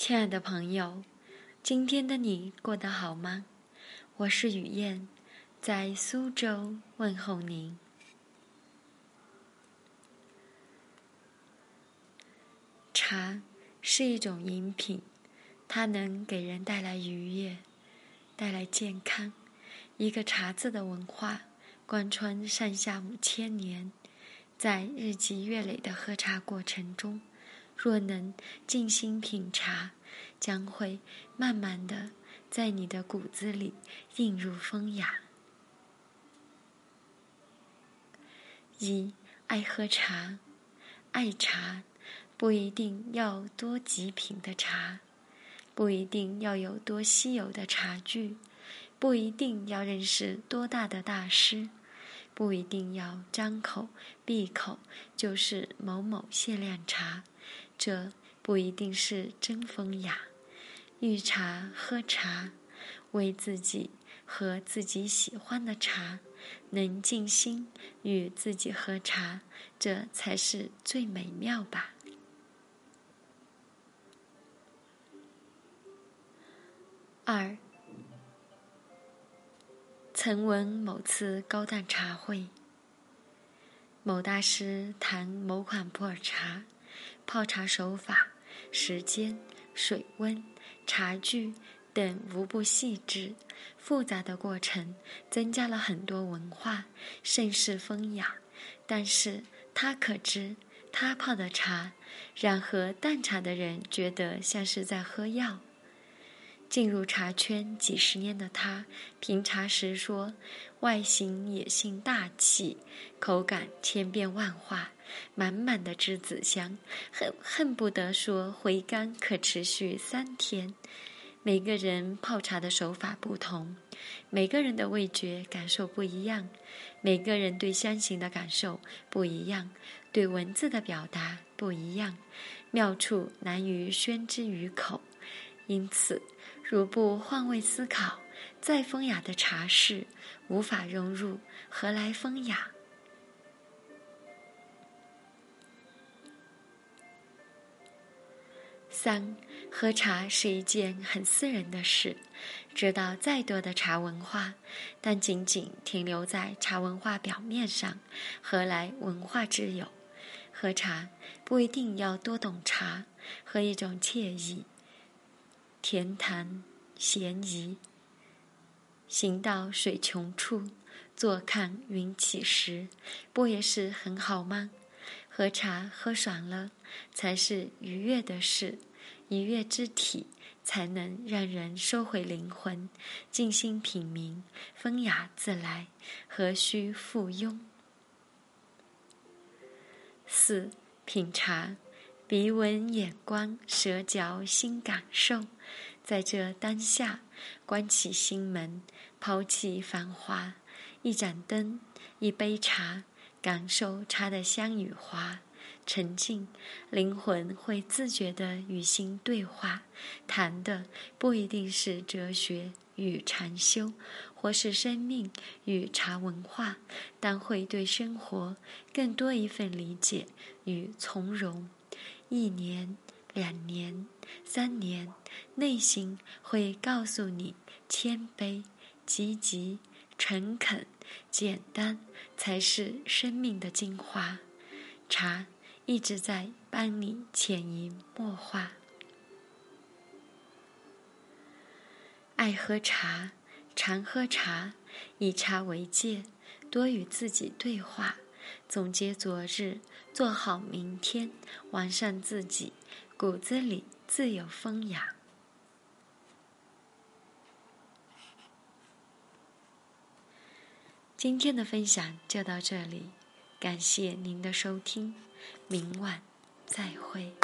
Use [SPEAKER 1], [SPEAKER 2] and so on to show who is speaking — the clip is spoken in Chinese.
[SPEAKER 1] 亲爱的朋友，今天的你过得好吗？我是雨燕，在苏州问候您。茶是一种饮品，它能给人带来愉悦，带来健康。一个茶字的文化，贯穿上下五千年，在日积月累的喝茶过程中。若能静心品茶，将会慢慢的在你的骨子里映入风雅。一爱喝茶，爱茶不一定要多极品的茶，不一定要有多稀有的茶具，不一定要认识多大的大师，不一定要张口闭口就是某某限量茶。这不一定是真风雅，遇茶喝茶，为自己和自己喜欢的茶，能静心与自己喝茶，这才是最美妙吧。二，曾闻某次高档茶会，某大师谈某款普洱茶。泡茶手法、时间、水温、茶具等无不细致复杂的过程，增加了很多文化，甚是风雅。但是他可知，他泡的茶，让喝淡茶的人觉得像是在喝药。进入茶圈几十年的他，品茶时说：“外形野性大气，口感千变万化，满满的栀子香，恨恨不得说回甘可持续三天。”每个人泡茶的手法不同，每个人的味觉感受不一样，每个人对香型的感受不一样，对文字的表达不一样，妙处难于宣之于口，因此。如不换位思考，再风雅的茶室无法融入，何来风雅？三，喝茶是一件很私人的事，知道再多的茶文化，但仅仅停留在茶文化表面上，何来文化之友？喝茶不一定要多懂茶，喝一种惬意。恬谈闲宜，行到水穷处，坐看云起时，不也是很好吗？喝茶喝爽了，才是愉悦的事。愉悦之体，才能让人收回灵魂，静心品茗，风雅自来，何须附庸？四品茶。鼻闻眼观舌嚼心感受，在这当下，关起心门，抛弃繁华，一盏灯，一杯茶，感受茶的香与华，沉静，灵魂会自觉地与心对话。谈的不一定是哲学与禅修，或是生命与茶文化，但会对生活更多一份理解与从容。一年、两年、三年，内心会告诉你：谦卑、积极、诚恳、简单，才是生命的精华。茶一直在帮你潜移默化。爱喝茶，常喝茶，以茶为戒，多与自己对话。总结昨日，做好明天，完善自己，骨子里自有风雅。今天的分享就到这里，感谢您的收听，明晚再会。